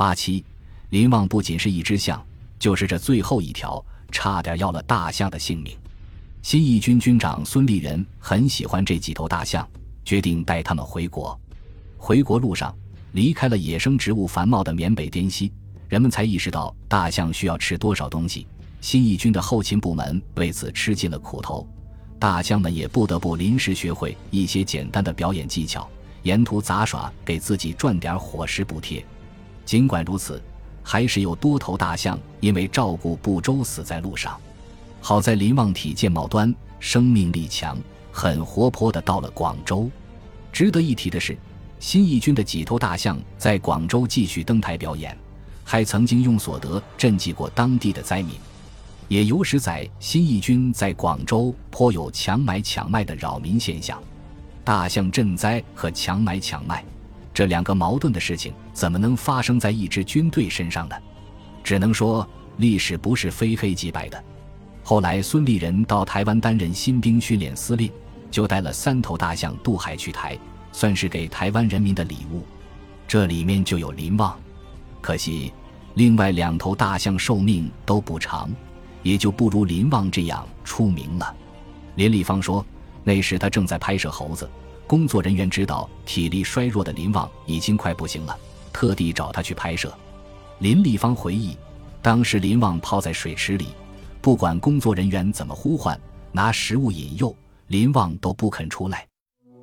八七，林旺不仅是一只象，就是这最后一条，差点要了大象的性命。新一军军长孙立人很喜欢这几头大象，决定带他们回国。回国路上，离开了野生植物繁茂的缅北滇西，人们才意识到大象需要吃多少东西。新一军的后勤部门为此吃尽了苦头，大象们也不得不临时学会一些简单的表演技巧，沿途杂耍，给自己赚点伙食补贴。尽管如此，还是有多头大象因为照顾不周死在路上。好在林旺体健貌端，生命力强，很活泼的到了广州。值得一提的是，新一军的几头大象在广州继续登台表演，还曾经用所得赈济过当地的灾民。也有史载，新义军在广州颇有强买强卖的扰民现象。大象赈灾和强买强卖这两个矛盾的事情，怎么能发生在一支军队身上呢？只能说，历史不是非黑即白的。后来，孙立人到台湾担任新兵训练司令，就带了三头大象渡海去台，算是给台湾人民的礼物。这里面就有林旺，可惜另外两头大象寿命都不长，也就不如林旺这样出名了。林立方说，那时他正在拍摄猴子，工作人员知道体力衰弱的林旺已经快不行了，特地找他去拍摄。林立方回忆，当时林旺泡在水池里。不管工作人员怎么呼唤，拿食物引诱，林旺都不肯出来。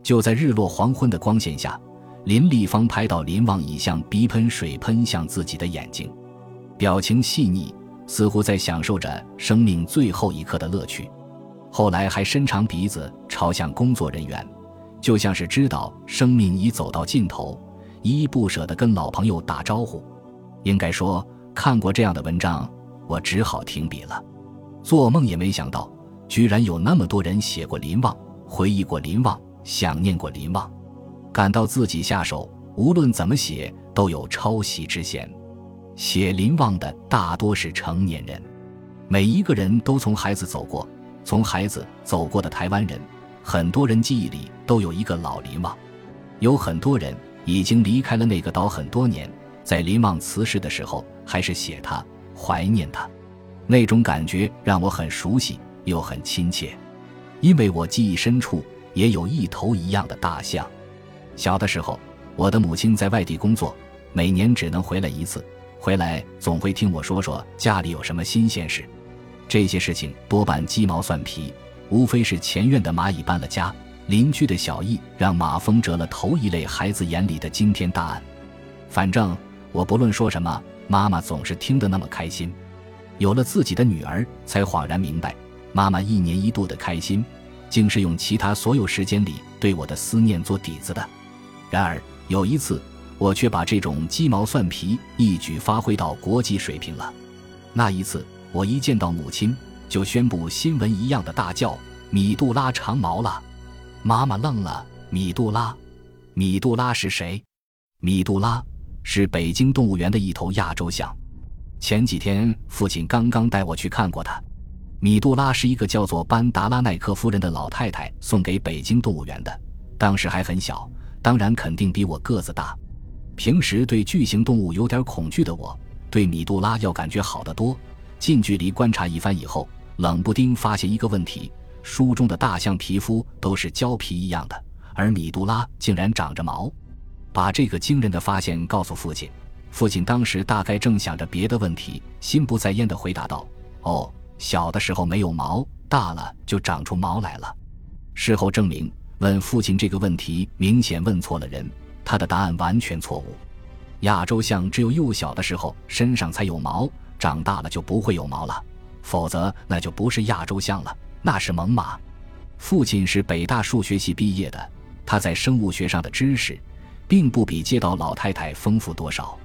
就在日落黄昏的光线下，林立方拍到林旺已向鼻喷水喷向自己的眼睛，表情细腻，似乎在享受着生命最后一刻的乐趣。后来还伸长鼻子朝向工作人员，就像是知道生命已走到尽头，依依不舍地跟老朋友打招呼。应该说，看过这样的文章，我只好停笔了。做梦也没想到，居然有那么多人写过林旺，回忆过林旺，想念过林旺，感到自己下手无论怎么写都有抄袭之嫌。写林旺的大多是成年人，每一个人都从孩子走过，从孩子走过的台湾人，很多人记忆里都有一个老林旺，有很多人已经离开了那个岛很多年，在林旺辞世的时候，还是写他，怀念他。那种感觉让我很熟悉又很亲切，因为我记忆深处也有一头一样的大象。小的时候，我的母亲在外地工作，每年只能回来一次，回来总会听我说说家里有什么新鲜事。这些事情多半鸡毛蒜皮，无非是前院的蚂蚁搬了家，邻居的小易让马蜂折了头一类孩子眼里的惊天大案。反正我不论说什么，妈妈总是听得那么开心。有了自己的女儿，才恍然明白，妈妈一年一度的开心，竟是用其他所有时间里对我的思念做底子的。然而有一次，我却把这种鸡毛蒜皮一举发挥到国际水平了。那一次，我一见到母亲，就宣布新闻一样的大叫：“米杜拉长毛了！”妈妈愣了：“米杜拉？米杜拉是谁？”米杜拉是北京动物园的一头亚洲象。前几天，父亲刚刚带我去看过它。米杜拉是一个叫做班达拉奈克夫人的老太太送给北京动物园的，当时还很小，当然肯定比我个子大。平时对巨型动物有点恐惧的我，对米杜拉要感觉好得多。近距离观察一番以后，冷不丁发现一个问题：书中的大象皮肤都是胶皮一样的，而米杜拉竟然长着毛。把这个惊人的发现告诉父亲。父亲当时大概正想着别的问题，心不在焉地回答道：“哦，小的时候没有毛，大了就长出毛来了。”事后证明，问父亲这个问题明显问错了人，他的答案完全错误。亚洲象只有幼小的时候身上才有毛，长大了就不会有毛了，否则那就不是亚洲象了，那是猛犸。父亲是北大数学系毕业的，他在生物学上的知识，并不比街道老太太丰富多少。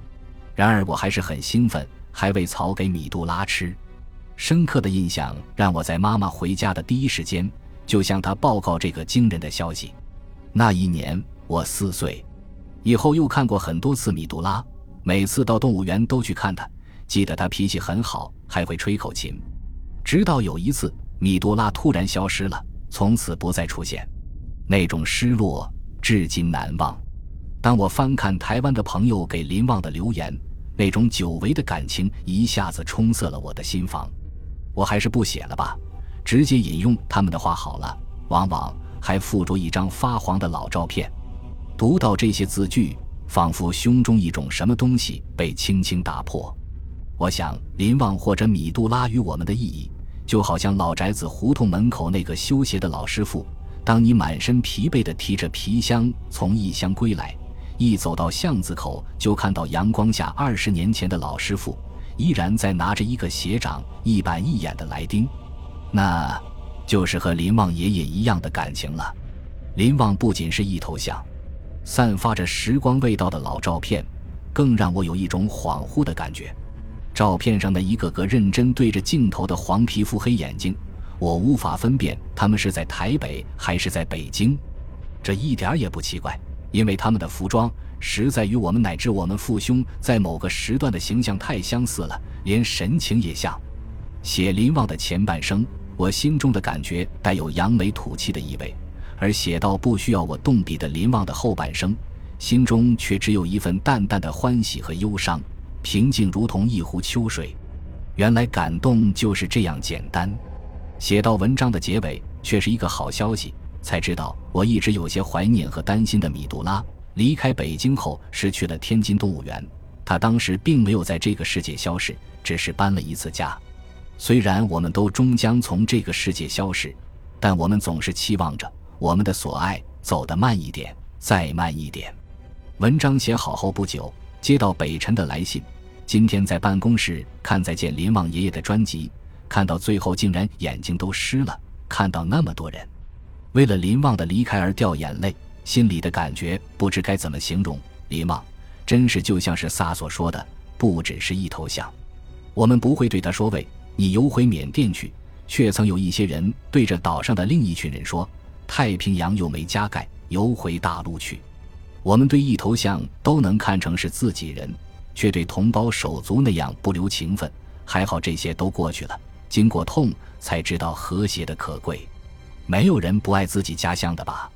然而我还是很兴奋，还喂草给米杜拉吃。深刻的印象让我在妈妈回家的第一时间就向她报告这个惊人的消息。那一年我四岁，以后又看过很多次米杜拉，每次到动物园都去看它。记得它脾气很好，还会吹口琴。直到有一次，米杜拉突然消失了，从此不再出现，那种失落至今难忘。当我翻看台湾的朋友给林旺的留言，那种久违的感情一下子冲塞了我的心房。我还是不写了吧，直接引用他们的话好了。往往还附着一张发黄的老照片。读到这些字句，仿佛胸中一种什么东西被轻轻打破。我想，林旺或者米杜拉与我们的意义，就好像老宅子胡同门口那个修鞋的老师傅。当你满身疲惫地提着皮箱从异乡归来，一走到巷子口，就看到阳光下二十年前的老师傅，依然在拿着一个鞋掌一板一眼的来钉。那，就是和林旺爷爷一样的感情了。林旺不仅是一头像，散发着时光味道的老照片，更让我有一种恍惚的感觉。照片上的一个个认真对着镜头的黄皮肤黑眼睛。我无法分辨他们是在台北还是在北京，这一点也不奇怪，因为他们的服装实在与我们乃至我们父兄在某个时段的形象太相似了，连神情也像。写林旺的前半生，我心中的感觉带有扬眉吐气的意味；而写到不需要我动笔的林旺的后半生，心中却只有一份淡淡的欢喜和忧伤，平静如同一湖秋水。原来感动就是这样简单。写到文章的结尾，却是一个好消息。才知道我一直有些怀念和担心的米杜拉，离开北京后是去了天津动物园。他当时并没有在这个世界消失，只是搬了一次家。虽然我们都终将从这个世界消失，但我们总是期望着我们的所爱走得慢一点，再慢一点。文章写好后不久，接到北辰的来信。今天在办公室看再见林旺爷爷的专辑。看到最后，竟然眼睛都湿了。看到那么多人为了林旺的离开而掉眼泪，心里的感觉不知该怎么形容。林旺真是就像是萨所说的，不只是一头象。我们不会对他说：“喂，你游回缅甸去。”却曾有一些人对着岛上的另一群人说：“太平洋又没加盖，游回大陆去。”我们对一头象都能看成是自己人，却对同胞手足那样不留情分。还好这些都过去了。经过痛，才知道和谐的可贵。没有人不爱自己家乡的吧？